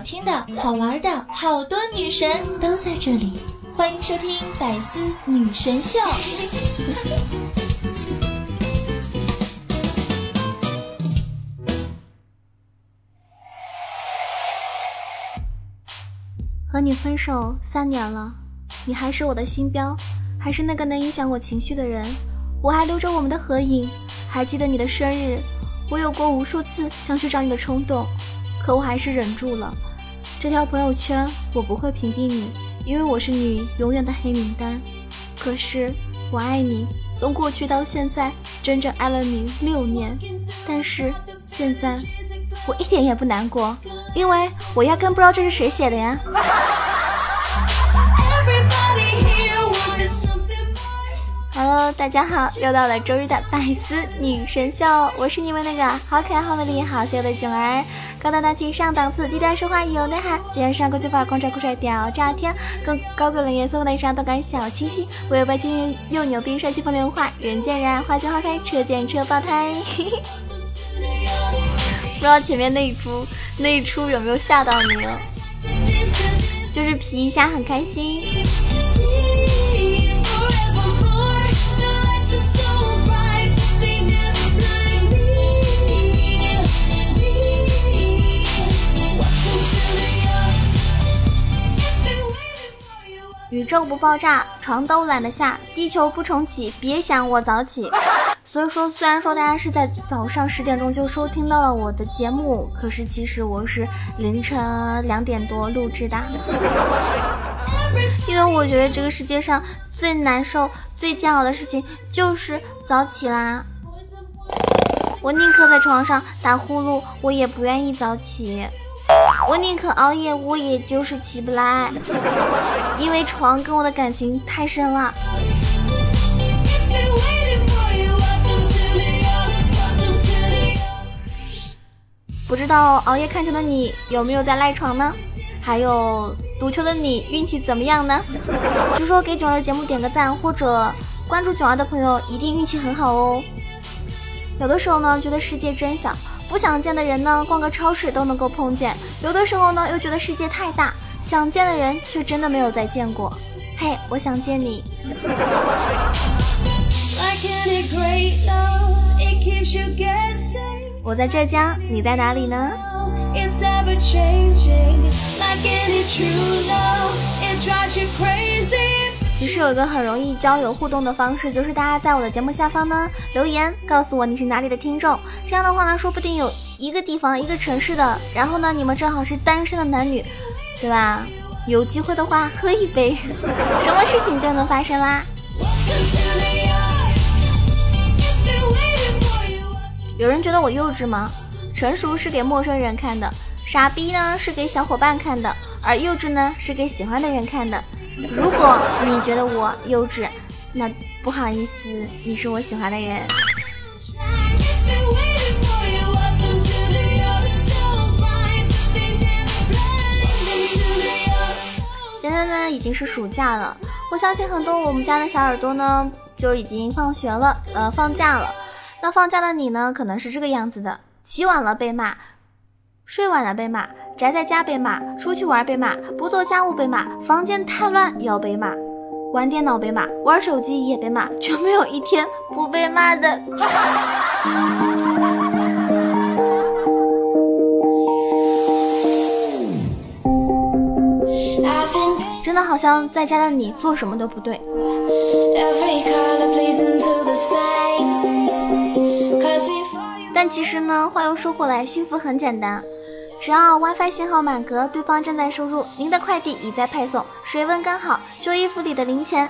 听的好玩的，好多女神都在这里，欢迎收听百思女神秀。和你分手三年了，你还是我的心标，还是那个能影响我情绪的人。我还留着我们的合影，还记得你的生日。我有过无数次想去找你的冲动，可我还是忍住了。这条朋友圈我不会屏蔽你，因为我是你永远的黑名单。可是我爱你，从过去到现在，整整爱了你六年。但是现在我一点也不难过，因为我压根不知道这是谁写的呀。Hello，大家好，又到了周日的百思女神秀，我是你们那个好可爱、好美丽、好秀的囧儿，高大大气上档次，低调奢华有内涵，今天上国际范儿，光着酷帅屌炸天，更高贵冷颜色，内上动感小清新，我有白金又牛逼，帅气风流话，人见人爱，花见花开，车见车爆胎。不知道前面那一出那一出有没有吓到你了？就是皮一下很开心。宇宙不爆炸，床都懒得下；地球不重启，别想我早起。所以说，虽然说大家是在早上十点钟就收听到了我的节目，可是其实我是凌晨两点多录制的，因为我觉得这个世界上最难受、最煎熬的事情就是早起啦。我宁可在床上打呼噜，我也不愿意早起。我宁可熬夜，我也就是起不来，因为床跟我的感情太深了。不知道熬夜看球的你有没有在赖床呢？还有赌球的你运气怎么样呢？据说给囧儿的节目点个赞或者关注囧儿的朋友一定运气很好哦。有的时候呢，觉得世界真小。不想见的人呢，逛个超市都能够碰见；有的时候呢，又觉得世界太大，想见的人却真的没有再见过。嘿，我想见你。我在浙江，你在哪里呢？其实有一个很容易交友互动的方式，就是大家在我的节目下方呢留言，告诉我你是哪里的听众。这样的话呢，说不定有一个地方、一个城市的，然后呢，你们正好是单身的男女，对吧？有机会的话，喝一杯，什么事情就能发生啦？有人觉得我幼稚吗？成熟是给陌生人看的，傻逼呢是给小伙伴看的，而幼稚呢是给喜欢的人看的。如果你觉得我幼稚，那不好意思，你是我喜欢的人。现在呢已经是暑假了，我相信很多我们家的小耳朵呢就已经放学了，呃，放假了。那放假的你呢，可能是这个样子的：起晚了被骂，睡晚了被骂。宅在家被骂，出去玩被骂，不做家务被骂，房间太乱也要被骂，玩电脑被骂，玩手机也被骂，就没有一天不被骂的。真的好像在家的你做什么都不对。但其实呢，话又说回来，幸福很简单。只要 WiFi 信号满格，对方正在输入，您的快递已在派送，水温刚好，旧衣服里的零钱，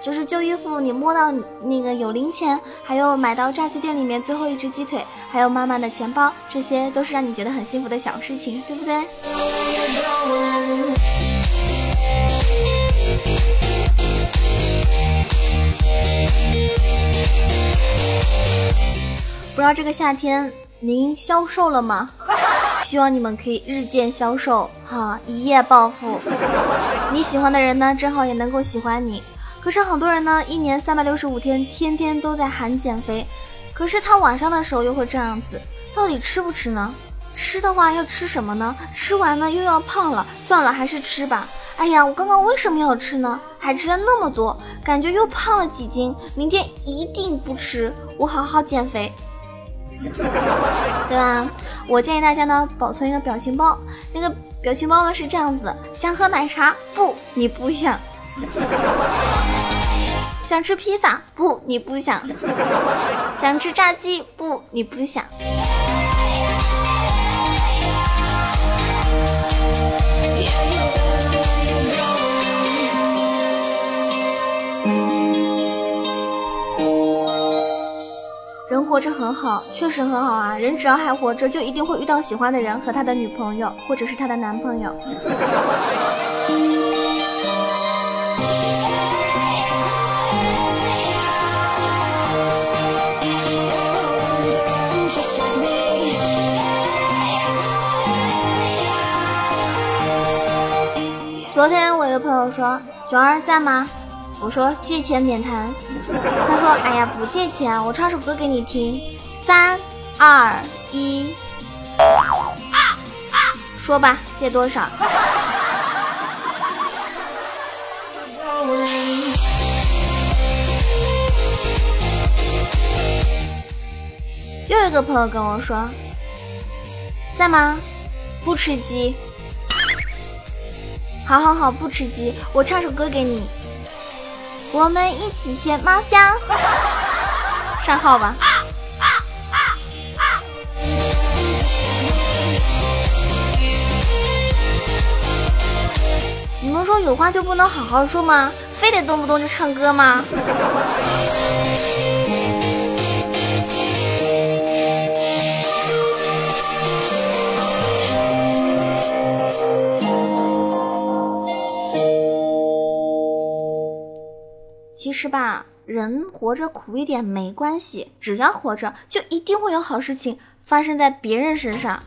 就是旧衣服你摸到那个有零钱，还有买到炸鸡店里面最后一只鸡腿，还有妈妈的钱包，这些都是让你觉得很幸福的小事情，对不对？不知道这个夏天您消瘦了吗？希望你们可以日渐消瘦，哈，一夜暴富。你喜欢的人呢，正好也能够喜欢你。可是很多人呢，一年三百六十五天，天天都在喊减肥，可是他晚上的时候又会这样子，到底吃不吃呢？吃的话要吃什么呢？吃完呢又要胖了，算了，还是吃吧。哎呀，我刚刚为什么要吃呢？还吃了那么多，感觉又胖了几斤。明天一定不吃，我好好减肥，对吧？我建议大家呢保存一个表情包，那个表情包呢是这样子：想喝奶茶？不，你不想。想吃披萨？不，你不想。想吃炸鸡？不，你不想。活着很好，确实很好啊。人只要还活着，就一定会遇到喜欢的人和他的女朋友，或者是他的男朋友。昨天我一个朋友说：“九儿在吗？”我说：“借钱免谈。”他说：“哎呀，不借钱，我唱首歌给你听。”三二一，说吧，借多少？又一个朋友跟我说：“在吗？不吃鸡。”好好好，不吃鸡，我唱首歌给你。我们一起学猫叫，上号吧。你们说有话就不能好好说吗？非得动不动就唱歌吗？实吧，人活着苦一点没关系，只要活着，就一定会有好事情发生在别人身上。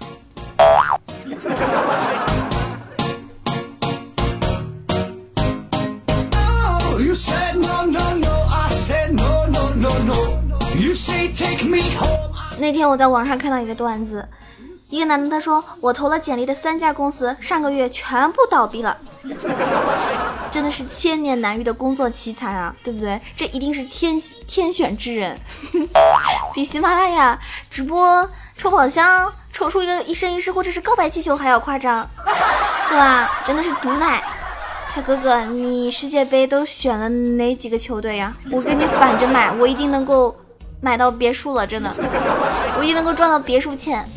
那天我在网上看到一个段子，一个男的他说：“我投了简历的三家公司，上个月全部倒闭了。” 真的是千年难遇的工作奇才啊，对不对？这一定是天天选之人，比喜马拉雅直播抽宝箱抽出一个一生一世或者是告白气球还要夸张，对吧？真的是毒奶。小哥哥，你世界杯都选了哪几个球队呀？我跟你反着买，我一定能够买到别墅了，真的，我一定能够赚到别墅钱。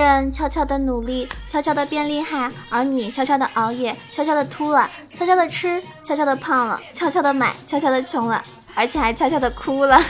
人悄悄的努力，悄悄的变厉害，而你悄悄的熬夜，悄悄的秃了，悄悄的吃，悄悄的胖了，悄悄的买，悄悄的穷了，而且还悄悄的哭了。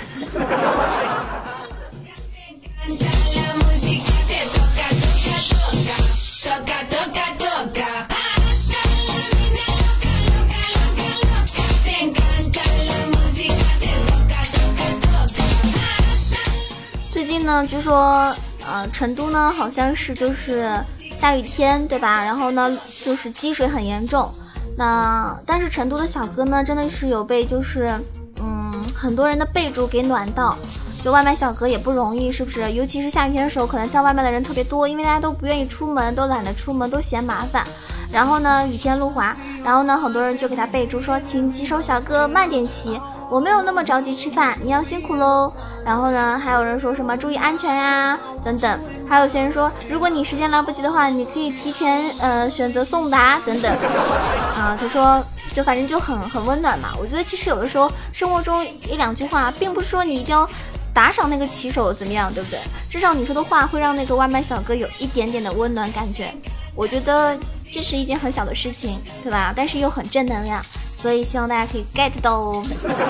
最近呢，据说。呃，成都呢好像是就是下雨天，对吧？然后呢就是积水很严重。那但是成都的小哥呢真的是有被就是嗯很多人的备注给暖到，就外卖小哥也不容易，是不是？尤其是下雨天的时候，可能叫外卖的人特别多，因为大家都不愿意出门，都懒得出门，都嫌麻烦。然后呢雨天路滑，然后呢很多人就给他备注说，请骑手小哥慢点骑，我没有那么着急吃饭，你要辛苦喽。然后呢，还有人说什么注意安全呀，等等。还有些人说，如果你时间来不及的话，你可以提前呃选择送达等等。啊，他说就反正就很很温暖嘛。我觉得其实有的时候生活中一两句话，并不是说你一定要打赏那个骑手怎么样，对不对？至少你说的话会让那个外卖小哥有一点点的温暖感觉。我觉得这是一件很小的事情，对吧？但是又很正能量。所以希望大家可以 get 到哦。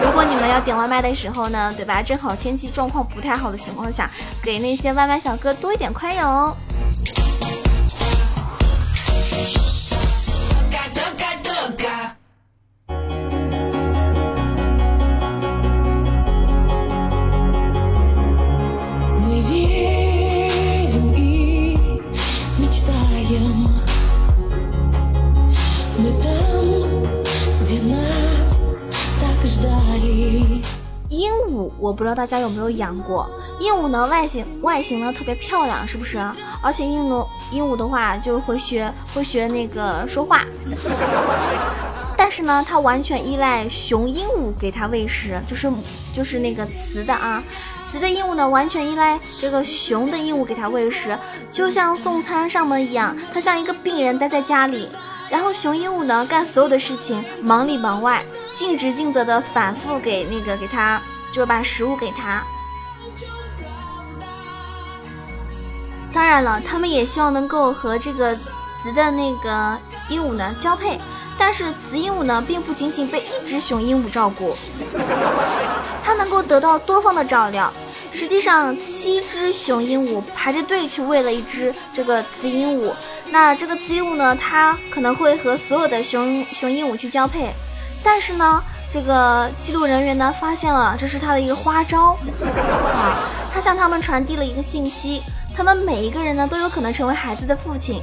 如果你们要点外卖的时候呢，对吧？正好天气状况不太好的情况下，给那些外卖小哥多一点宽容。我不知道大家有没有养过鹦鹉呢？外形外形呢特别漂亮，是不是？而且鹦鹉鹦鹉的话就会学会学那个说话，但是呢，它完全依赖雄鹦鹉给它喂食，就是就是那个雌的啊，雌的鹦鹉呢完全依赖这个雄的鹦鹉给它喂食，就像送餐上门一样，它像一个病人待在家里，然后雄鹦鹉呢干所有的事情，忙里忙外。尽职尽责的反复给那个给它，就把食物给他。当然了，他们也希望能够和这个雌的那个鹦鹉呢交配，但是雌鹦鹉呢并不仅仅被一只雄鹦鹉照顾，它能够得到多方的照料。实际上，七只雄鹦鹉排着队去喂了一只这个雌鹦鹉。那这个雌鹦鹉呢，它可能会和所有的雄雄鹦鹉去交配。但是呢，这个记录人员呢发现了这是他的一个花招啊，他向他们传递了一个信息，他们每一个人呢都有可能成为孩子的父亲，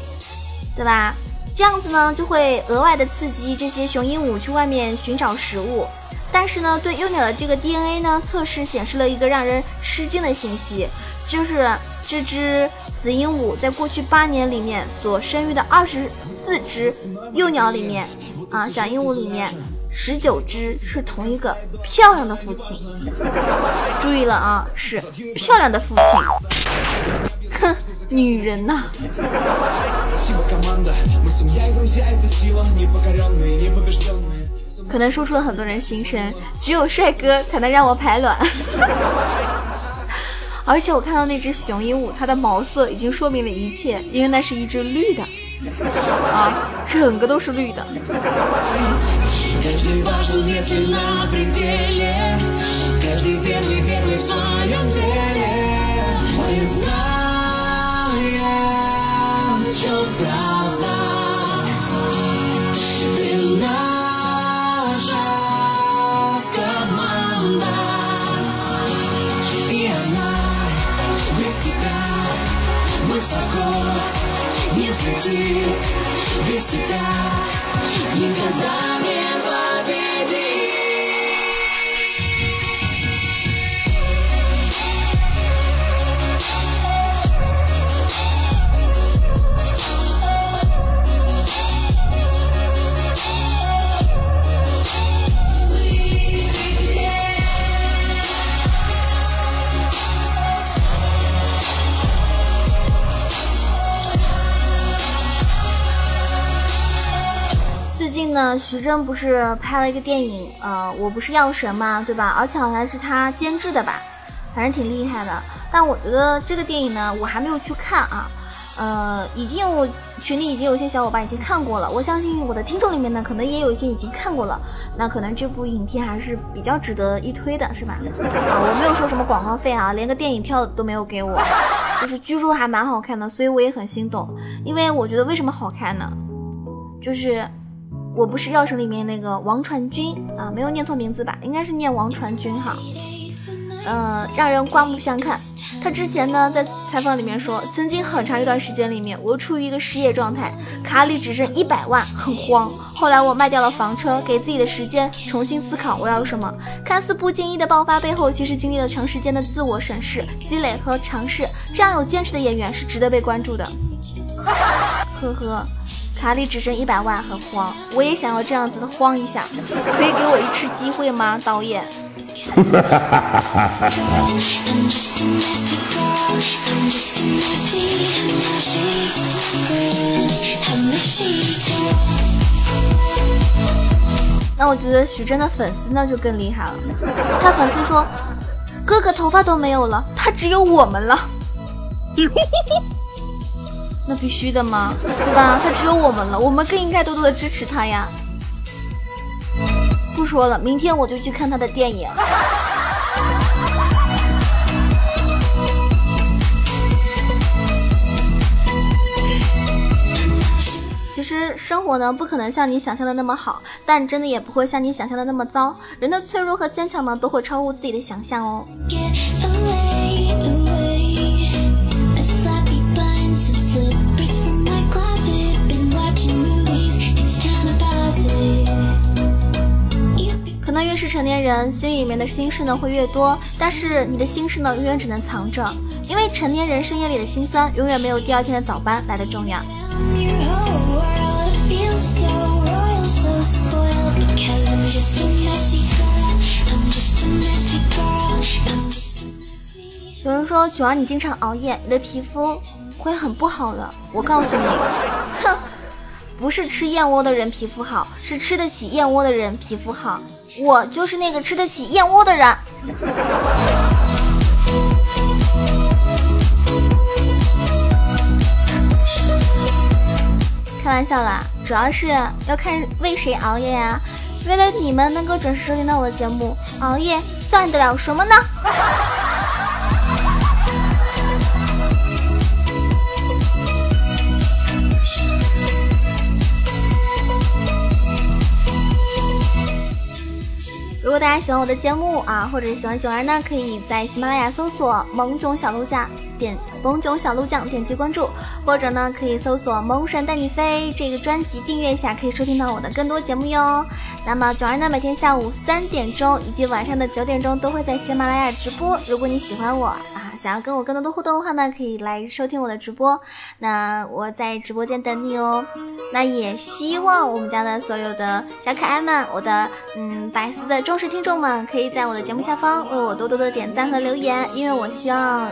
对吧？这样子呢就会额外的刺激这些雄鹦鹉去外面寻找食物。但是呢，对幼鸟的这个 DNA 呢测试显示了一个让人吃惊的信息，就是这只雌鹦鹉在过去八年里面所生育的二十四只幼鸟里面啊，小鹦鹉里面。十九只是同一个漂亮的父亲，注意了啊，是漂亮的父亲。哼，女人呐。可能说出了很多人心声，只有帅哥才能让我排卵。而且我看到那只雄鹦鹉，它的毛色已经说明了一切，因为那是一只绿的，啊，整个都是绿的。Каждый важен, если на пределе. Каждый первый, первый в своем деле Мы знаем, что правда 那徐峥不是拍了一个电影，呃，我不是药神嘛，对吧？而且好像是他监制的吧，反正挺厉害的。但我觉得这个电影呢，我还没有去看啊。呃，已经有群里已经有些小伙伴已经看过了，我相信我的听众里面呢，可能也有一些已经看过了。那可能这部影片还是比较值得一推的，是吧？啊，我没有收什么广告费啊，连个电影票都没有给我，就是据说还蛮好看的，所以我也很心动。因为我觉得为什么好看呢？就是。我不是药神里面那个王传君啊，没有念错名字吧？应该是念王传君哈。嗯，让人刮目相看。他之前呢在采访里面说，曾经很长一段时间里面，我处于一个失业状态，卡里只剩一百万，很慌。后来我卖掉了房车，给自己的时间重新思考我要什么。看似不经意的爆发背后，其实经历了长时间的自我审视、积累和尝试。这样有坚持的演员是值得被关注的。呵呵。卡里只剩一百万，很慌。我也想要这样子的慌一下，可以给我一次机会吗，导演？那我觉得徐峥的粉丝那就更厉害了。他粉丝说：“哥哥头发都没有了，他只有我们了。” 那必须的吗？对吧？他只有我们了，我们更应该多多的支持他呀！不说了，明天我就去看他的电影。其实生活呢，不可能像你想象的那么好，但真的也不会像你想象的那么糟。人的脆弱和坚强呢，都会超乎自己的想象哦。是成年人，心里面的心事呢会越多，但是你的心事呢永远只能藏着，因为成年人深夜里的心酸永远没有第二天的早班来的重要。有人说九儿你经常熬夜，你的皮肤会很不好的。我告诉你，不是吃燕窝的人皮肤好，是吃得起燕窝的人皮肤好。我就是那个吃得起燕窝的人。开玩笑啦，主要是要看为谁熬夜呀。为了你们能够准时收听到我的节目，熬夜算得了什么呢？如果大家喜欢我的节目啊，或者喜欢囧儿呢，可以在喜马拉雅搜索“萌囧小鹿酱”，点“萌囧小鹿酱”点击关注，或者呢可以搜索“萌神带你飞”这个专辑订阅一下，可以收听到我的更多节目哟。那么囧儿呢，每天下午三点钟以及晚上的九点钟都会在喜马拉雅直播。如果你喜欢我啊。想要跟我更多的互动的话呢，可以来收听我的直播。那我在直播间等你哦。那也希望我们家的所有的小可爱们，我的嗯白丝的忠实听众们，可以在我的节目下方为我多多的点赞和留言，因为我希望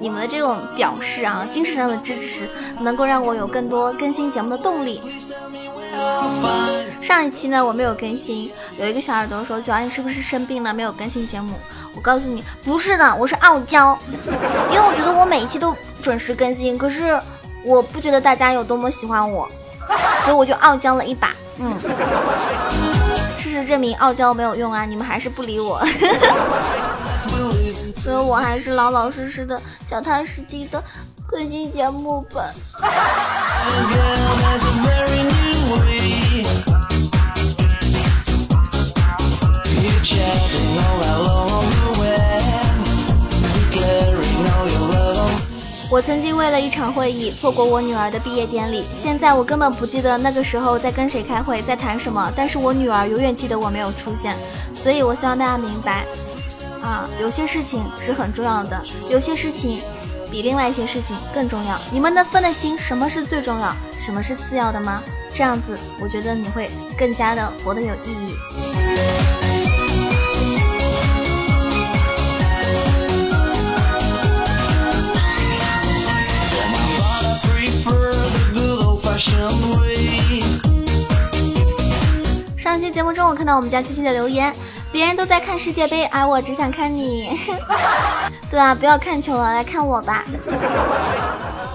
你们的这种表示啊，精神上的支持，能够让我有更多更新节目的动力。上一期呢我没有更新，有一个小耳朵说：“九儿你是不是生病了，没有更新节目？”我告诉你，不是的，我是傲娇，因为我觉得我每一期都准时更新，可是我不觉得大家有多么喜欢我，所以我就傲娇了一把。嗯，事实证明傲娇没有用啊，你们还是不理我，所以我还是老老实实的、脚踏实地的更新节目吧。我曾经为了一场会议错过我女儿的毕业典礼，现在我根本不记得那个时候在跟谁开会，在谈什么。但是我女儿永远记得我没有出现，所以我希望大家明白，啊，有些事情是很重要的，有些事情比另外一些事情更重要。你们能分得清什么是最重要，什么是次要的吗？这样子，我觉得你会更加的活得有意义。上期节目中，我看到我们家七七的留言，别人都在看世界杯，而我只想看你。对啊，不要看球了，来看我吧。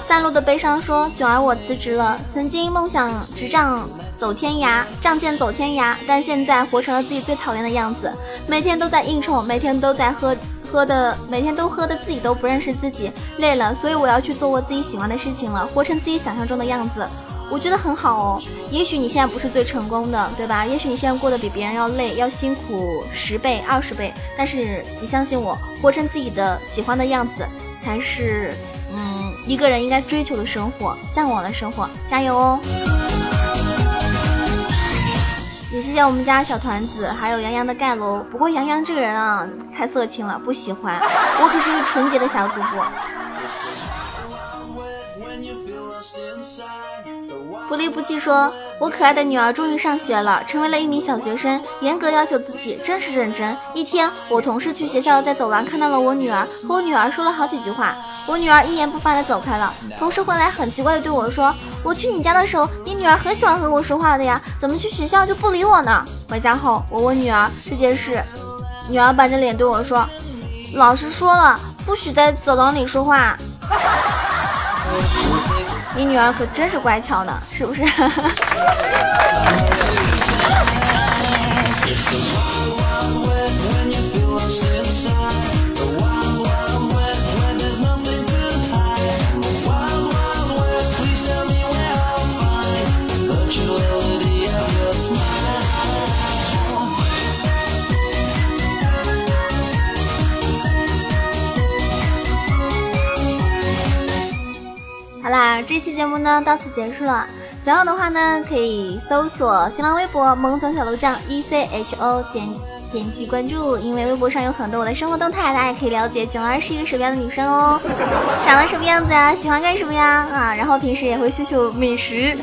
散落的悲伤说：“九儿，我辞职了。曾经梦想执仗走天涯，仗剑走天涯，但现在活成了自己最讨厌的样子。每天都在应酬，每天都在喝。”喝的每天都喝的自己都不认识自己，累了，所以我要去做我自己喜欢的事情了，活成自己想象中的样子，我觉得很好哦。也许你现在不是最成功的，对吧？也许你现在过得比别人要累，要辛苦十倍、二十倍，但是你相信我，活成自己的喜欢的样子，才是一个人应该追求的生活，向往的生活。加油哦！也谢谢我们家小团子，还有杨洋的盖楼。不过杨洋这个人啊，太色情了，不喜欢。我可是一个纯洁的小主播。不离不弃说，我可爱的女儿终于上学了，成为了一名小学生，严格要求自己，真是认真。一天，我同事去学校，在走廊看到了我女儿，和我女儿说了好几句话。我女儿一言不发的走开了。同事回来很奇怪的对我说：“我去你家的时候，你女儿很喜欢和我说话的呀，怎么去学校就不理我呢？”回家后，我问女儿这件事，女儿板着脸对我说：“老师说了，不许在走廊里说话。”你女儿可真是乖巧呢，是不是？好啦，这期节目呢到此结束了。想要的话呢，可以搜索新浪微博“萌总小鹿酱 E C H O 点点击关注，因为微博上有很多我的生活动态，大家可以了解囧儿是一个什么样的女生哦，长得什么样子呀，喜欢干什么呀啊，然后平时也会秀秀美食，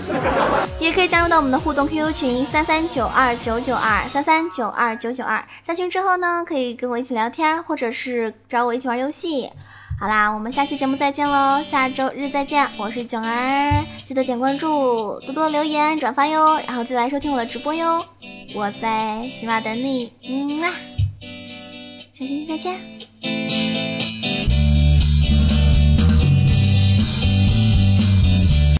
也可以加入到我们的互动 QQ 群三三九二九九二三三九二九九二，下群之后呢，可以跟我一起聊天，或者是找我一起玩游戏。好啦，我们下期节目再见喽，下周日再见，我是囧儿，记得点关注，多多留言转发哟，然后记得来收听我的直播哟，我在喜马等你，嗯啊，下期再见。